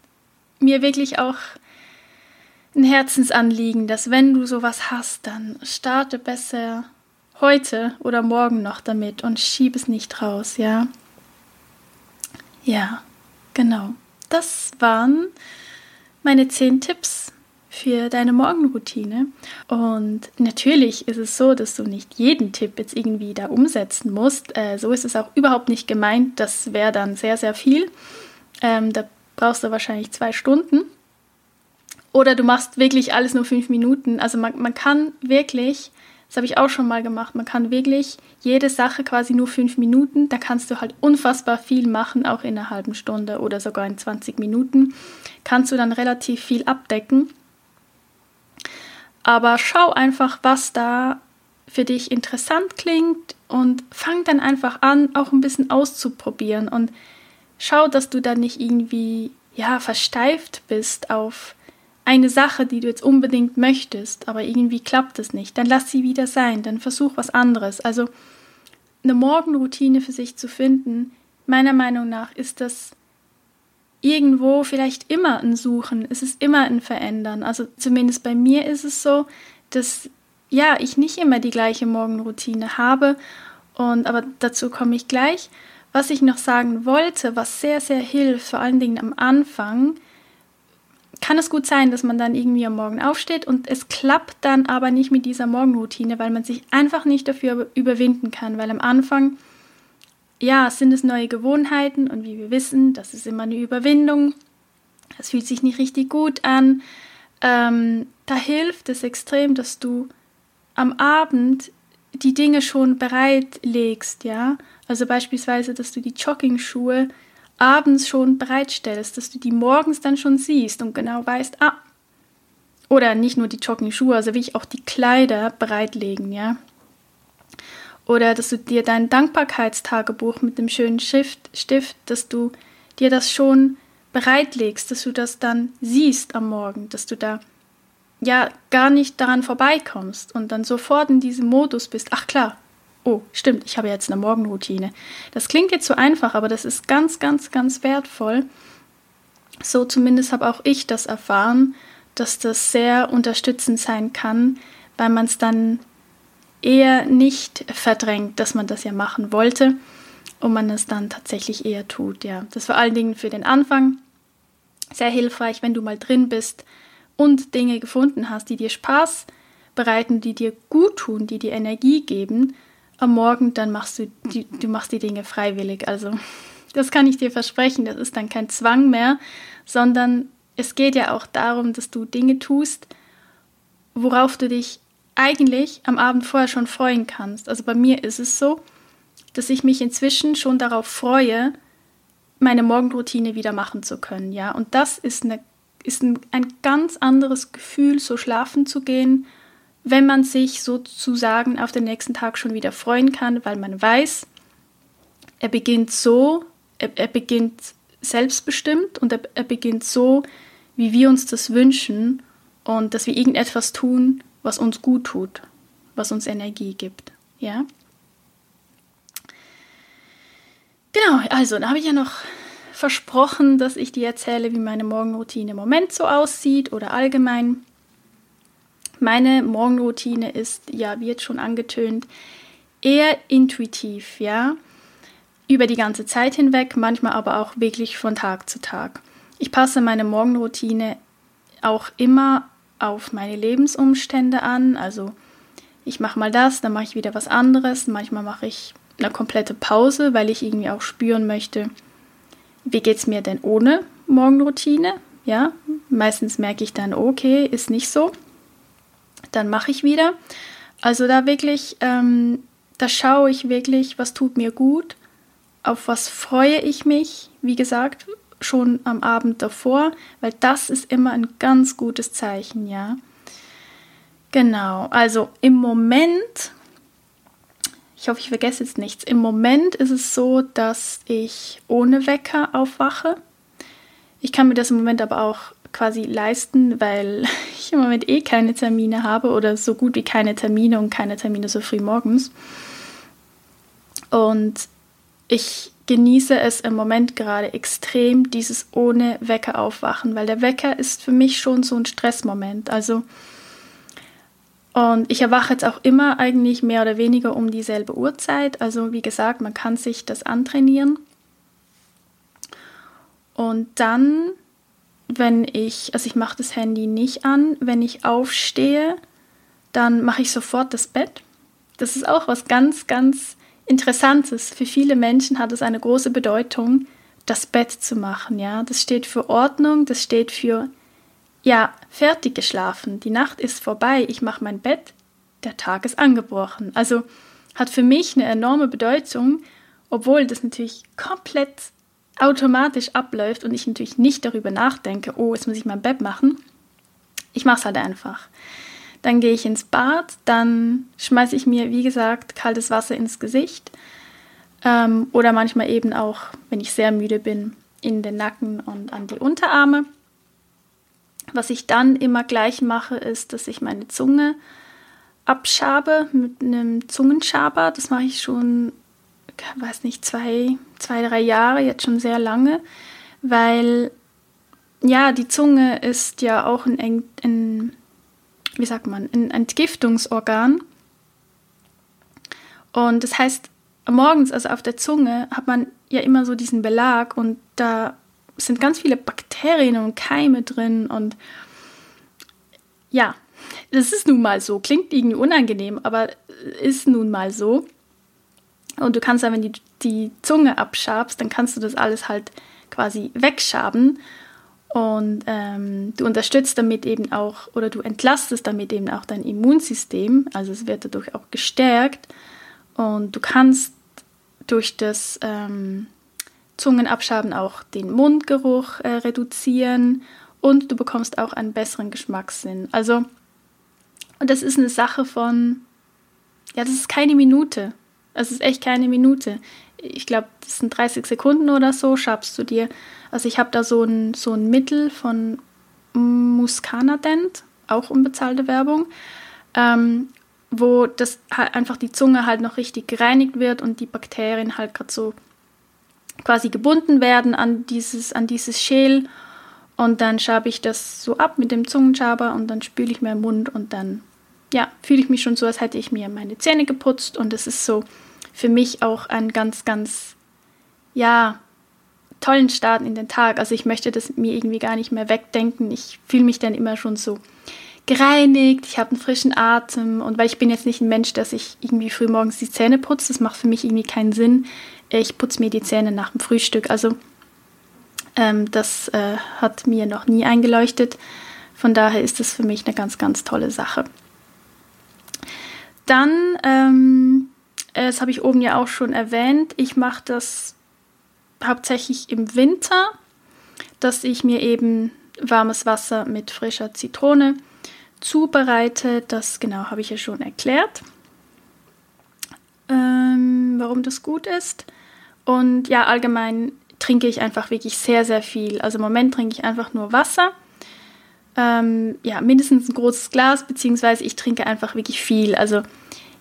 mir wirklich auch ein Herzensanliegen, dass wenn du sowas hast, dann starte besser heute oder morgen noch damit und schieb es nicht raus, ja? Ja, genau. Das waren meine zehn Tipps für deine Morgenroutine. Und natürlich ist es so, dass du nicht jeden Tipp jetzt irgendwie da umsetzen musst. Äh, so ist es auch überhaupt nicht gemeint. Das wäre dann sehr, sehr viel. Ähm, da brauchst du wahrscheinlich zwei Stunden. Oder du machst wirklich alles nur fünf Minuten. Also man, man kann wirklich Das habe ich auch schon mal gemacht. Man kann wirklich jede Sache quasi nur fünf Minuten, da kannst du halt unfassbar viel machen, auch in einer halben Stunde oder sogar in 20 Minuten. Kannst du dann relativ viel abdecken. Aber schau einfach, was da für dich interessant klingt und fang dann einfach an, auch ein bisschen auszuprobieren und schau, dass du dann nicht irgendwie ja versteift bist auf eine Sache, die du jetzt unbedingt möchtest, aber irgendwie klappt es nicht, dann lass sie wieder sein, dann versuch was anderes. Also eine Morgenroutine für sich zu finden, meiner Meinung nach ist das irgendwo vielleicht immer ein Suchen, es ist immer ein Verändern. Also zumindest bei mir ist es so, dass ja, ich nicht immer die gleiche Morgenroutine habe und aber dazu komme ich gleich. Was ich noch sagen wollte, was sehr sehr hilft, vor allen Dingen am Anfang, kann es gut sein, dass man dann irgendwie am Morgen aufsteht und es klappt dann aber nicht mit dieser Morgenroutine, weil man sich einfach nicht dafür überwinden kann, weil am Anfang, ja, sind es neue Gewohnheiten und wie wir wissen, das ist immer eine Überwindung. Es fühlt sich nicht richtig gut an. Ähm, da hilft es extrem, dass du am Abend die Dinge schon bereitlegst, ja. Also beispielsweise, dass du die Jogging-Schuhe abends schon bereitstellst, dass du die morgens dann schon siehst und genau weißt, ah, oder nicht nur die Jogging-Schuhe, also wie ich auch die Kleider bereitlegen, ja. Oder dass du dir dein Dankbarkeitstagebuch mit dem schönen Schrift, Stift, dass du dir das schon bereitlegst, dass du das dann siehst am Morgen, dass du da ja gar nicht daran vorbeikommst und dann sofort in diesem Modus bist, ach klar, oh, stimmt, ich habe jetzt eine Morgenroutine. Das klingt jetzt so einfach, aber das ist ganz, ganz, ganz wertvoll. So zumindest habe auch ich das erfahren, dass das sehr unterstützend sein kann, weil man es dann eher nicht verdrängt, dass man das ja machen wollte und man es dann tatsächlich eher tut. Ja, das vor allen Dingen für den Anfang sehr hilfreich, wenn du mal drin bist und Dinge gefunden hast, die dir Spaß bereiten, die dir gut tun, die dir Energie geben, am Morgen, dann machst du die, du machst die Dinge freiwillig. Also das kann ich dir versprechen. Das ist dann kein Zwang mehr, sondern es geht ja auch darum, dass du Dinge tust, worauf du dich eigentlich am Abend vorher schon freuen kannst. Also bei mir ist es so, dass ich mich inzwischen schon darauf freue, meine Morgenroutine wieder machen zu können, ja. Und das ist, eine, ist ein, ein ganz anderes Gefühl, so schlafen zu gehen wenn man sich sozusagen auf den nächsten Tag schon wieder freuen kann, weil man weiß, er beginnt so, er, er beginnt selbstbestimmt und er, er beginnt so, wie wir uns das wünschen und dass wir irgendetwas tun, was uns gut tut, was uns Energie gibt. Ja? Genau, also da habe ich ja noch versprochen, dass ich dir erzähle, wie meine Morgenroutine im Moment so aussieht oder allgemein. Meine Morgenroutine ist, ja, jetzt schon angetönt, eher intuitiv, ja, über die ganze Zeit hinweg, manchmal aber auch wirklich von Tag zu Tag. Ich passe meine Morgenroutine auch immer auf meine Lebensumstände an, also ich mache mal das, dann mache ich wieder was anderes, manchmal mache ich eine komplette Pause, weil ich irgendwie auch spüren möchte, wie geht es mir denn ohne Morgenroutine? Ja, meistens merke ich dann, okay, ist nicht so dann mache ich wieder. Also da wirklich, ähm, da schaue ich wirklich, was tut mir gut, auf was freue ich mich, wie gesagt, schon am Abend davor, weil das ist immer ein ganz gutes Zeichen, ja. Genau, also im Moment, ich hoffe, ich vergesse jetzt nichts, im Moment ist es so, dass ich ohne Wecker aufwache. Ich kann mir das im Moment aber auch quasi leisten, weil [LAUGHS] ich im Moment eh keine Termine habe oder so gut wie keine Termine und keine Termine so früh morgens. Und ich genieße es im Moment gerade extrem, dieses ohne Wecker aufwachen, weil der Wecker ist für mich schon so ein Stressmoment. Also, und ich erwache jetzt auch immer eigentlich mehr oder weniger um dieselbe Uhrzeit. Also, wie gesagt, man kann sich das antrainieren. Und dann wenn ich, also ich mache das Handy nicht an, wenn ich aufstehe, dann mache ich sofort das Bett. Das ist auch was ganz, ganz Interessantes. Für viele Menschen hat es eine große Bedeutung, das Bett zu machen. Ja, das steht für Ordnung, das steht für ja fertig geschlafen. Die Nacht ist vorbei. Ich mache mein Bett der Tag ist angebrochen. Also hat für mich eine enorme Bedeutung, obwohl das natürlich komplett automatisch abläuft und ich natürlich nicht darüber nachdenke, oh, jetzt muss ich mein Bett machen. Ich mache es halt einfach. Dann gehe ich ins Bad, dann schmeiße ich mir, wie gesagt, kaltes Wasser ins Gesicht ähm, oder manchmal eben auch, wenn ich sehr müde bin, in den Nacken und an die Unterarme. Was ich dann immer gleich mache, ist, dass ich meine Zunge abschabe mit einem Zungenschaber. Das mache ich schon, weiß nicht, zwei, zwei, drei Jahre, jetzt schon sehr lange, weil ja, die Zunge ist ja auch ein, ein wie sagt man, ein Entgiftungsorgan. Und das heißt, morgens, also auf der Zunge, hat man ja immer so diesen Belag und da sind ganz viele Bakterien und Keime drin und ja, das ist nun mal so. Klingt irgendwie unangenehm, aber ist nun mal so. Und du kannst dann, wenn du die Zunge abschabst, dann kannst du das alles halt quasi wegschaben. Und ähm, du unterstützt damit eben auch oder du entlastest damit eben auch dein Immunsystem. Also es wird dadurch auch gestärkt. Und du kannst durch das ähm, Zungenabschaben auch den Mundgeruch äh, reduzieren und du bekommst auch einen besseren Geschmackssinn. Also, und das ist eine Sache von, ja, das ist keine Minute. Es ist echt keine Minute. Ich glaube, das sind 30 Sekunden oder so, schabst du dir. Also ich habe da so ein, so ein Mittel von Muscanadent, auch unbezahlte Werbung, ähm, wo das halt einfach die Zunge halt noch richtig gereinigt wird und die Bakterien halt gerade so quasi gebunden werden an dieses, an dieses Schäl. Und dann schabe ich das so ab mit dem Zungenschaber und dann spüle ich mir im Mund und dann, ja, fühle ich mich schon so, als hätte ich mir meine Zähne geputzt. Und es ist so für mich auch ein ganz, ganz, ja, tollen Start in den Tag. Also ich möchte das mir irgendwie gar nicht mehr wegdenken. Ich fühle mich dann immer schon so gereinigt, ich habe einen frischen Atem und weil ich bin jetzt nicht ein Mensch, der sich irgendwie früh morgens die Zähne putzt, das macht für mich irgendwie keinen Sinn. Ich putze mir die Zähne nach dem Frühstück. Also ähm, das äh, hat mir noch nie eingeleuchtet. Von daher ist das für mich eine ganz, ganz tolle Sache. Dann, ähm, das habe ich oben ja auch schon erwähnt, ich mache das hauptsächlich im Winter, dass ich mir eben warmes Wasser mit frischer Zitrone zubereite. Das genau habe ich ja schon erklärt, ähm, warum das gut ist. Und ja, allgemein trinke ich einfach wirklich sehr, sehr viel. Also im Moment trinke ich einfach nur Wasser. Ähm, ja, mindestens ein großes Glas, beziehungsweise ich trinke einfach wirklich viel. Also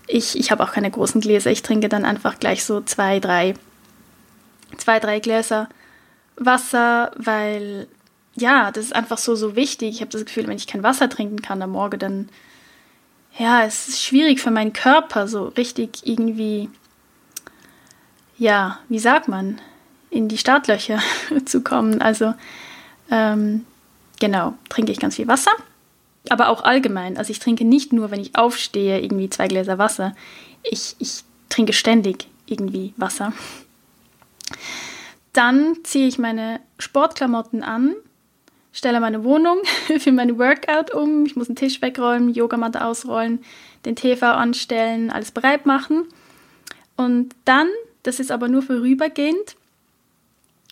ich, ich habe auch keine großen Gläser. Ich trinke dann einfach gleich so zwei, drei, zwei, drei Gläser Wasser, weil ja, das ist einfach so, so wichtig. Ich habe das Gefühl, wenn ich kein Wasser trinken kann am Morgen, dann ja, es ist schwierig für meinen Körper, so richtig irgendwie ja, wie sagt man, in die Startlöcher [LAUGHS] zu kommen. Also ähm, genau, trinke ich ganz viel Wasser, aber auch allgemein. Also ich trinke nicht nur, wenn ich aufstehe, irgendwie zwei Gläser Wasser. Ich, ich trinke ständig irgendwie Wasser. Dann ziehe ich meine Sportklamotten an, stelle meine Wohnung [LAUGHS] für mein Workout um. Ich muss den Tisch wegräumen, Yogamatte ausrollen, den TV anstellen, alles bereit machen. Und dann das ist aber nur vorübergehend.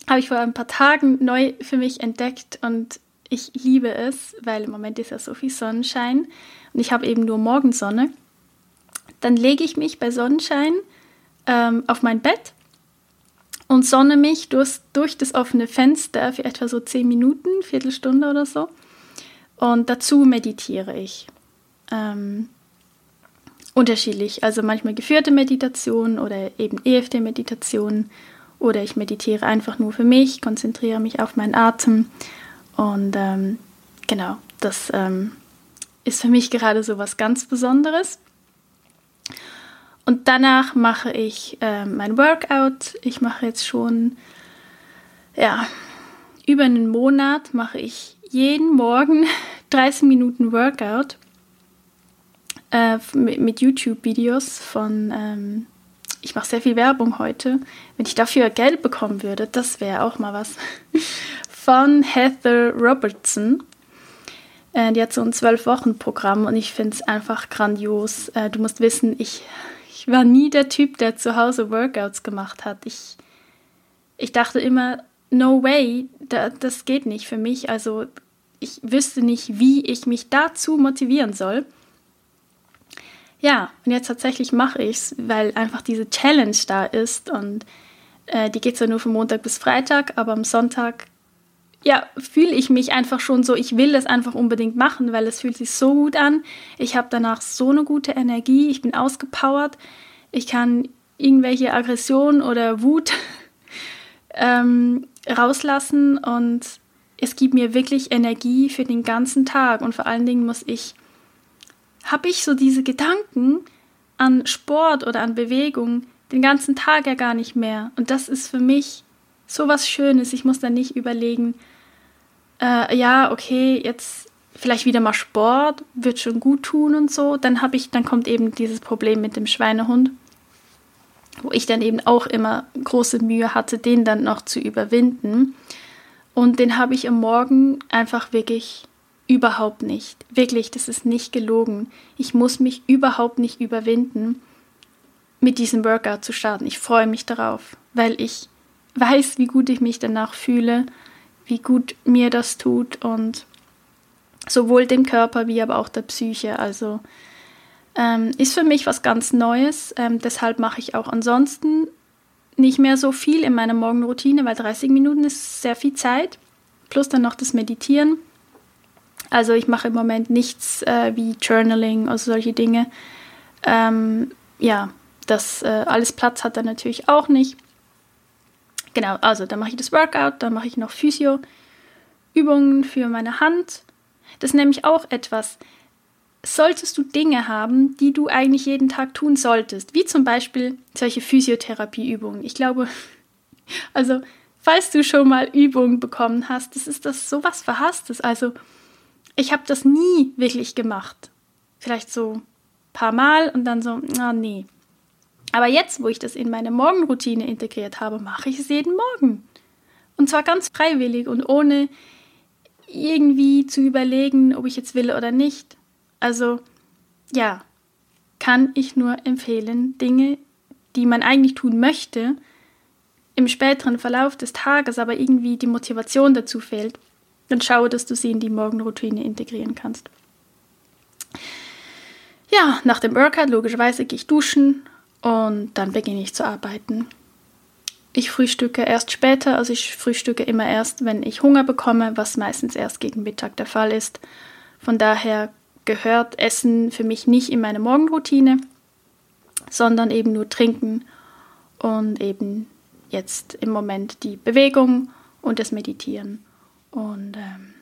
Habe ich vor ein paar Tagen neu für mich entdeckt und ich liebe es, weil im Moment ist ja so viel Sonnenschein und ich habe eben nur Morgensonne. Dann lege ich mich bei Sonnenschein ähm, auf mein Bett und sonne mich durch, durch das offene Fenster für etwa so zehn Minuten, Viertelstunde oder so. Und dazu meditiere ich. Ähm, unterschiedlich. Also manchmal geführte Meditation oder eben EFT-Meditation oder ich meditiere einfach nur für mich, konzentriere mich auf meinen Atem und ähm, genau, das ähm, ist für mich gerade so was ganz Besonderes. Und danach mache ich äh, mein Workout. Ich mache jetzt schon, ja, über einen Monat mache ich jeden Morgen [LAUGHS] 30 Minuten Workout äh, mit, mit YouTube-Videos von, ähm, ich mache sehr viel Werbung heute. Wenn ich dafür Geld bekommen würde, das wäre auch mal was. [LAUGHS] von Heather Robertson. Äh, die hat so ein Zwölf-Wochen-Programm und ich finde es einfach grandios. Äh, du musst wissen, ich, ich war nie der Typ, der zu Hause Workouts gemacht hat. Ich, ich dachte immer, no way, da, das geht nicht für mich. Also ich wüsste nicht, wie ich mich dazu motivieren soll. Ja, und jetzt tatsächlich mache ich es, weil einfach diese Challenge da ist und äh, die geht zwar nur von Montag bis Freitag, aber am Sonntag, ja, fühle ich mich einfach schon so, ich will das einfach unbedingt machen, weil es fühlt sich so gut an. Ich habe danach so eine gute Energie, ich bin ausgepowert, ich kann irgendwelche Aggression oder Wut [LAUGHS] ähm, rauslassen und es gibt mir wirklich Energie für den ganzen Tag und vor allen Dingen muss ich, habe ich so diese Gedanken an Sport oder an Bewegung den ganzen Tag ja gar nicht mehr und das ist für mich so was Schönes. Ich muss dann nicht überlegen, äh, ja, okay, jetzt vielleicht wieder mal Sport, wird schon gut tun und so. Dann habe ich, dann kommt eben dieses Problem mit dem Schweinehund wo ich dann eben auch immer große Mühe hatte, den dann noch zu überwinden. Und den habe ich am Morgen einfach wirklich überhaupt nicht. Wirklich, das ist nicht gelogen. Ich muss mich überhaupt nicht überwinden, mit diesem Workout zu starten. Ich freue mich darauf, weil ich weiß, wie gut ich mich danach fühle, wie gut mir das tut und sowohl dem Körper wie aber auch der Psyche. Also ähm, ist für mich was ganz Neues. Ähm, deshalb mache ich auch ansonsten nicht mehr so viel in meiner Morgenroutine, weil 30 Minuten ist sehr viel Zeit. Plus dann noch das Meditieren. Also ich mache im Moment nichts äh, wie Journaling oder solche Dinge. Ähm, ja, das äh, alles Platz hat er natürlich auch nicht. Genau, also dann mache ich das Workout, dann mache ich noch Physio-Übungen für meine Hand. Das ist nämlich auch etwas solltest du Dinge haben, die du eigentlich jeden Tag tun solltest, wie zum Beispiel solche Physiotherapieübungen. Ich glaube, [LAUGHS] also falls du schon mal Übungen bekommen hast, das ist das sowas Verhasstes. Also ich habe das nie wirklich gemacht. Vielleicht so ein paar Mal und dann so, na nee. Aber jetzt, wo ich das in meine Morgenroutine integriert habe, mache ich es jeden Morgen. Und zwar ganz freiwillig und ohne irgendwie zu überlegen, ob ich jetzt will oder nicht. Also ja, kann ich nur empfehlen, Dinge, die man eigentlich tun möchte, im späteren Verlauf des Tages aber irgendwie die Motivation dazu fehlt, dann schaue, dass du sie in die Morgenroutine integrieren kannst. Ja, nach dem Workout logischerweise gehe ich duschen und dann beginne ich zu arbeiten. Ich frühstücke erst später, also ich frühstücke immer erst, wenn ich Hunger bekomme, was meistens erst gegen Mittag der Fall ist. Von daher gehört Essen für mich nicht in meine Morgenroutine, sondern eben nur Trinken und eben jetzt im Moment die Bewegung und das Meditieren. Und ähm,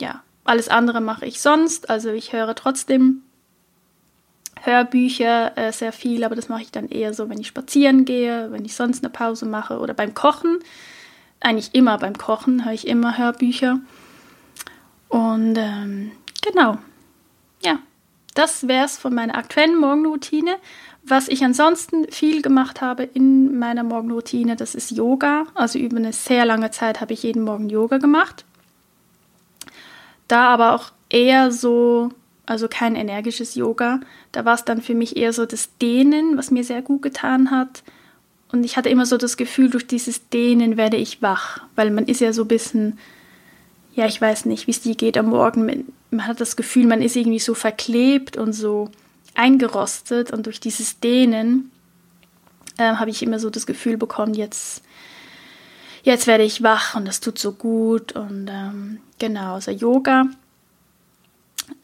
ja, alles andere mache ich sonst. Also ich höre trotzdem Hörbücher äh, sehr viel, aber das mache ich dann eher so, wenn ich spazieren gehe, wenn ich sonst eine Pause mache oder beim Kochen. Eigentlich immer beim Kochen höre ich immer Hörbücher. Und ähm, genau, ja, das wäre es von meiner aktuellen Morgenroutine. Was ich ansonsten viel gemacht habe in meiner Morgenroutine, das ist Yoga. Also über eine sehr lange Zeit habe ich jeden Morgen Yoga gemacht. Da aber auch eher so, also kein energisches Yoga. Da war es dann für mich eher so das Dehnen, was mir sehr gut getan hat. Und ich hatte immer so das Gefühl, durch dieses Dehnen werde ich wach, weil man ist ja so ein bisschen ja, ich weiß nicht, wie es dir geht am Morgen. Man hat das Gefühl, man ist irgendwie so verklebt und so eingerostet und durch dieses Dehnen äh, habe ich immer so das Gefühl bekommen, jetzt, jetzt werde ich wach und das tut so gut und ähm, genau, also Yoga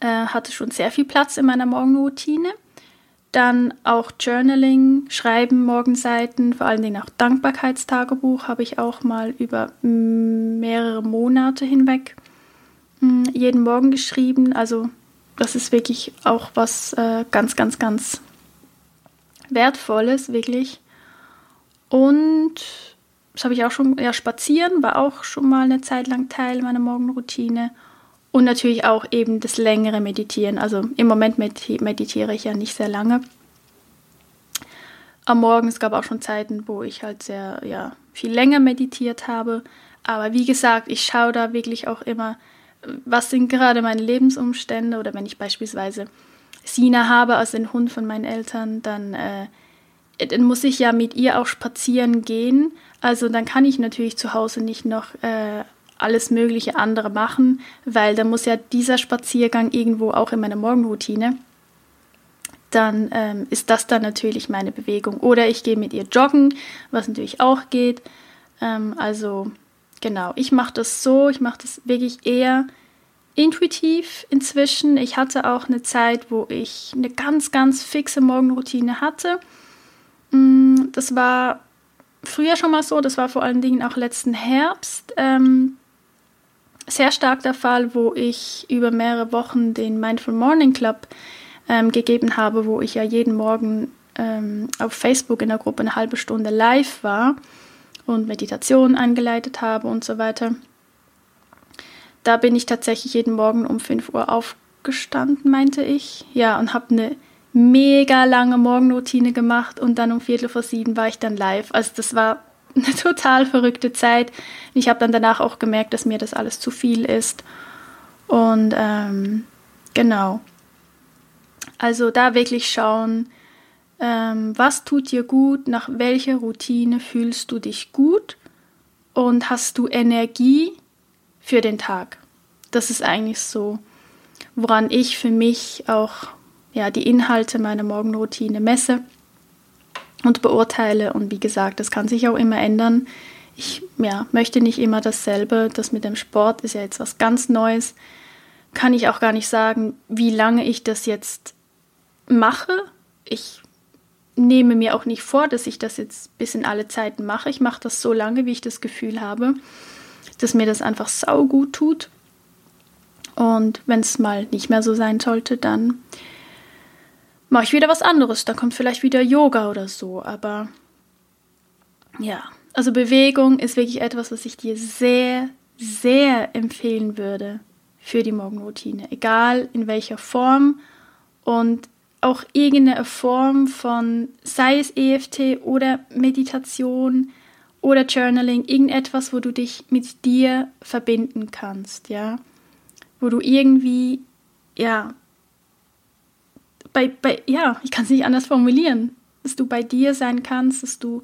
äh, hatte schon sehr viel Platz in meiner Morgenroutine. Dann auch Journaling, Schreiben, Morgenseiten, vor allen Dingen auch Dankbarkeitstagebuch habe ich auch mal über mehrere Monate hinweg hm, jeden Morgen geschrieben. Also das ist wirklich auch was äh, ganz, ganz, ganz Wertvolles, wirklich. Und das habe ich auch schon, ja, spazieren war auch schon mal eine Zeit lang Teil meiner Morgenroutine. Und natürlich auch eben das längere Meditieren. Also im Moment meditiere ich ja nicht sehr lange. Am Morgen, es gab auch schon Zeiten, wo ich halt sehr, ja, viel länger meditiert habe. Aber wie gesagt, ich schaue da wirklich auch immer, was sind gerade meine Lebensumstände oder wenn ich beispielsweise Sina habe, also den Hund von meinen Eltern, dann, äh, dann muss ich ja mit ihr auch spazieren gehen. Also dann kann ich natürlich zu Hause nicht noch äh, alles mögliche andere machen, weil dann muss ja dieser Spaziergang irgendwo auch in meiner Morgenroutine. Dann ähm, ist das dann natürlich meine Bewegung. Oder ich gehe mit ihr joggen, was natürlich auch geht. Ähm, also genau, ich mache das so, ich mache das wirklich eher intuitiv inzwischen. Ich hatte auch eine Zeit, wo ich eine ganz, ganz fixe Morgenroutine hatte. Mm, das war früher schon mal so, das war vor allen Dingen auch letzten Herbst ähm, sehr stark der Fall, wo ich über mehrere Wochen den Mindful Morning Club ähm, gegeben habe, wo ich ja jeden Morgen ähm, auf Facebook in der Gruppe eine halbe Stunde live war und Meditation eingeleitet habe und so weiter. Da bin ich tatsächlich jeden Morgen um 5 Uhr aufgestanden, meinte ich. Ja, und habe eine mega lange Morgenroutine gemacht und dann um Viertel vor sieben war ich dann live. Also das war eine [LAUGHS] total verrückte Zeit. Ich habe dann danach auch gemerkt, dass mir das alles zu viel ist. Und ähm, genau. Also da wirklich schauen, ähm, was tut dir gut, nach welcher Routine fühlst du dich gut und hast du Energie für den Tag. Das ist eigentlich so, woran ich für mich auch ja, die Inhalte meiner Morgenroutine messe und beurteile. Und wie gesagt, das kann sich auch immer ändern. Ich ja, möchte nicht immer dasselbe. Das mit dem Sport ist ja jetzt was ganz Neues. Kann ich auch gar nicht sagen, wie lange ich das jetzt mache. Ich nehme mir auch nicht vor, dass ich das jetzt bis in alle Zeiten mache. Ich mache das so lange, wie ich das Gefühl habe, dass mir das einfach sau gut tut. Und wenn es mal nicht mehr so sein sollte, dann mache ich wieder was anderes. Dann kommt vielleicht wieder Yoga oder so. Aber ja, also Bewegung ist wirklich etwas, was ich dir sehr, sehr empfehlen würde für die Morgenroutine. Egal in welcher Form und auch irgendeine Form von, sei es EFT oder Meditation oder Journaling, irgendetwas, wo du dich mit dir verbinden kannst, ja. Wo du irgendwie, ja, bei, bei, ja, ich kann es nicht anders formulieren, dass du bei dir sein kannst, dass du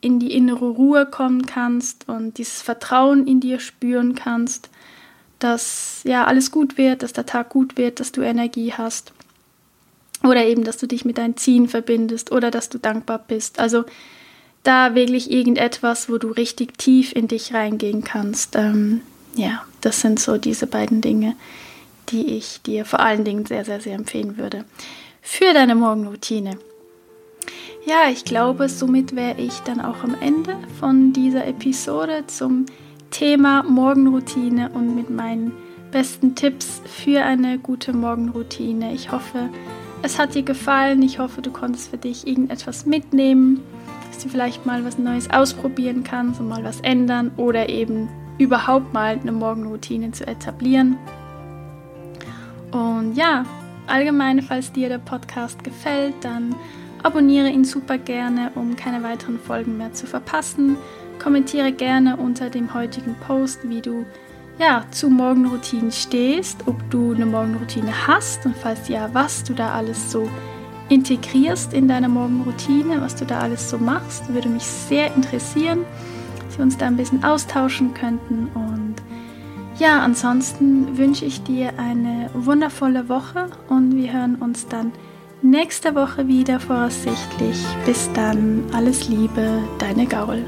in die innere Ruhe kommen kannst und dieses Vertrauen in dir spüren kannst, dass ja alles gut wird, dass der Tag gut wird, dass du Energie hast oder eben, dass du dich mit deinen Zielen verbindest oder dass du dankbar bist. Also da wirklich irgendetwas, wo du richtig tief in dich reingehen kannst. Ähm, ja, das sind so diese beiden Dinge, die ich dir vor allen Dingen sehr, sehr, sehr empfehlen würde für deine Morgenroutine. Ja, ich glaube, somit wäre ich dann auch am Ende von dieser Episode zum Thema Morgenroutine und mit meinen besten Tipps für eine gute Morgenroutine. Ich hoffe, es hat dir gefallen. Ich hoffe, du konntest für dich irgendetwas mitnehmen, dass du vielleicht mal was Neues ausprobieren kannst und mal was ändern oder eben überhaupt mal eine Morgenroutine zu etablieren. Und ja, allgemein, falls dir der Podcast gefällt, dann abonniere ihn super gerne, um keine weiteren Folgen mehr zu verpassen. Kommentiere gerne unter dem heutigen Post, wie du ja, zu Morgenroutinen stehst, ob du eine Morgenroutine hast und falls ja, was du da alles so integrierst in deine Morgenroutine, was du da alles so machst, würde mich sehr interessieren, dass wir uns da ein bisschen austauschen könnten und ja, ansonsten wünsche ich dir eine wundervolle Woche und wir hören uns dann nächste Woche wieder voraussichtlich. Bis dann, alles Liebe, deine Gaul.